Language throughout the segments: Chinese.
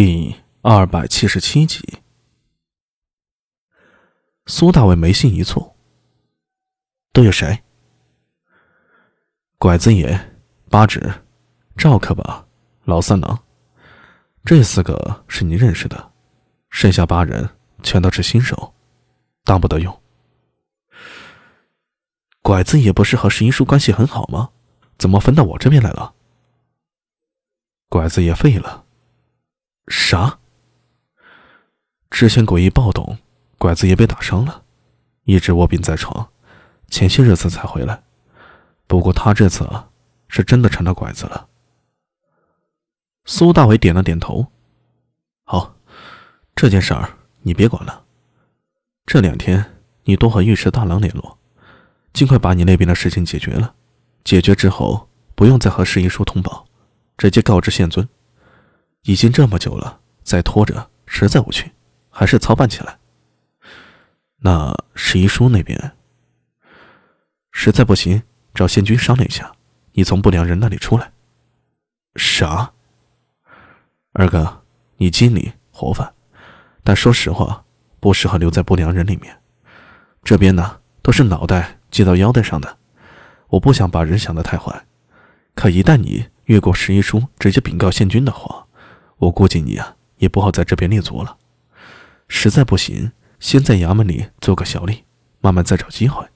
第二百七十七集，苏大伟眉心一蹙：“都有谁？拐子爷、八指、赵克吧，老三郎，这四个是你认识的，剩下八人全都是新手，当不得用。拐子爷不是和十一叔关系很好吗？怎么分到我这边来了？拐子爷废了。”啥？之前诡异暴动，拐子也被打伤了，一直卧病在床，前些日子才回来。不过他这次啊，是真的成了拐子了。苏大伟点了点头。好，这件事儿你别管了。这两天你多和御史大郎联络，尽快把你那边的事情解决了。解决之后，不用再和十一叔通报，直接告知县尊。已经这么久了，再拖着实在无趣，还是操办起来。那十一叔那边，实在不行，找县君商量一下，你从不良人那里出来。啥？二哥，你精力活泛，但说实话，不适合留在不良人里面。这边呢，都是脑袋系到腰带上的，我不想把人想得太坏。可一旦你越过十一叔，直接禀告县君的话，我估计你呀，也不好在这边立足了。实在不行，先在衙门里做个小吏，慢慢再找机会。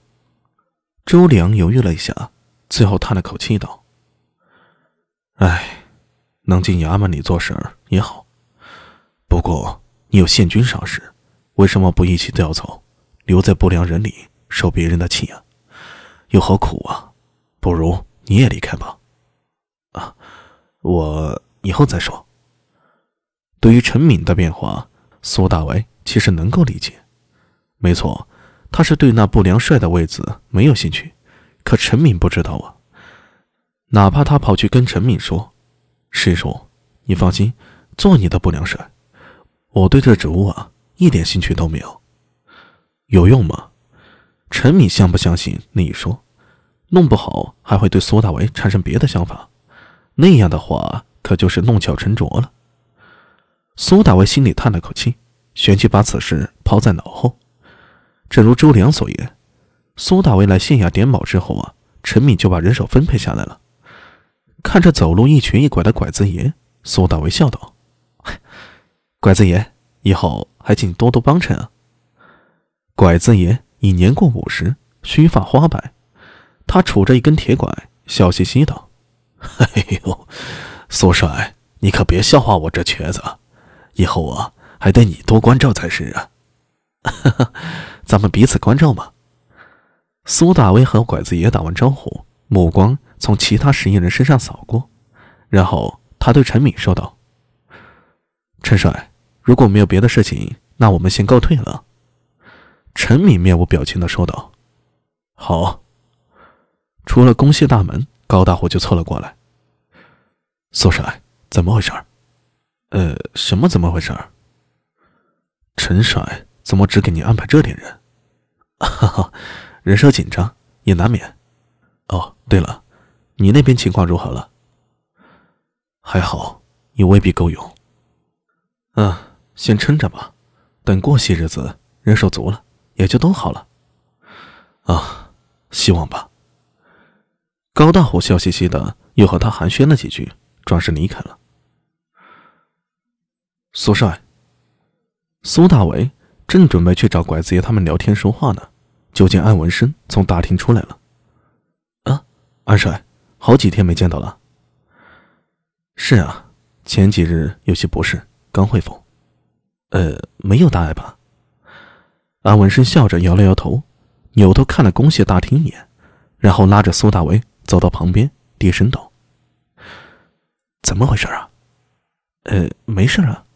周良犹豫了一下，最后叹了口气道：“哎，能进衙门里做事儿也好。不过你有县军赏识，为什么不一起调走，留在不良人里受别人的气啊？又何苦啊？不如你也离开吧。啊，我以后再说。”对于陈敏的变化，苏大为其实能够理解。没错，他是对那不良帅的位子没有兴趣。可陈敏不知道啊，哪怕他跑去跟陈敏说：“师叔，你放心，做你的不良帅，我对这职务啊一点兴趣都没有。”有用吗？陈敏相不相信那一说，弄不好还会对苏大为产生别的想法。那样的话，可就是弄巧成拙了。苏大为心里叹了口气，旋即把此事抛在脑后。正如周良所言，苏大为来县衙点卯之后啊，陈敏就把人手分配下来了。看着走路一瘸一拐的拐子爷，苏大为笑道：“拐子爷，以后还请多多帮衬啊。”拐子爷已年过五十，须发花白，他杵着一根铁拐，笑嘻嘻道：“哎呦，苏帅，你可别笑话我这瘸子。”以后啊，还得你多关照才是啊！哈哈，咱们彼此关照嘛。苏大威和拐子爷打完招呼，目光从其他十一人身上扫过，然后他对陈敏说道：“陈帅，如果没有别的事情，那我们先告退了。”陈敏面无表情的说道：“好。”出了公谢大门，高大虎就凑了过来：“苏帅，怎么回事？”呃，什么？怎么回事？陈帅怎么只给你安排这点人？哈哈，人手紧张也难免。哦，对了，你那边情况如何了？还好，也未必够用。嗯，先撑着吧，等过些日子人手足了，也就都好了。啊，希望吧。高大虎笑嘻嘻的，又和他寒暄了几句，转身离开了。苏帅，苏大伟正准备去找拐子爷他们聊天说话呢，就见安文生从大厅出来了。啊，安帅，好几天没见到了。是啊，前几日有些不适，刚恢复。呃，没有大碍吧？安文生笑着摇了摇头，扭头看了公谢大厅一眼，然后拉着苏大为走到旁边，低声道：“怎么回事啊？”呃，没事啊。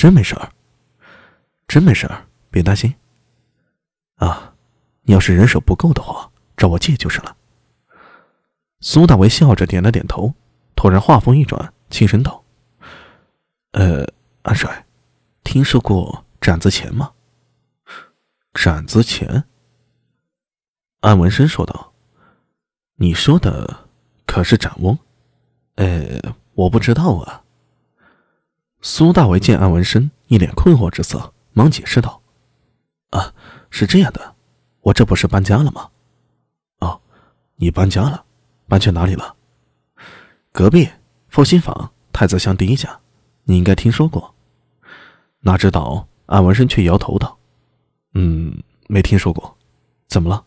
真没事儿，真没事儿，别担心。啊，你要是人手不够的话，找我借就是了。苏大为笑着点了点头，突然话锋一转，轻声道：“呃，安帅，听说过斩子钱吗？”斩子钱。安文生说道：“你说的可是斩翁？呃，我不知道啊。”苏大为见安文生一脸困惑之色，忙解释道：“啊，是这样的，我这不是搬家了吗？哦，你搬家了，搬去哪里了？隔壁复兴坊太子巷第一家，你应该听说过。哪知道安文生却摇头道：‘嗯，没听说过。怎么了？’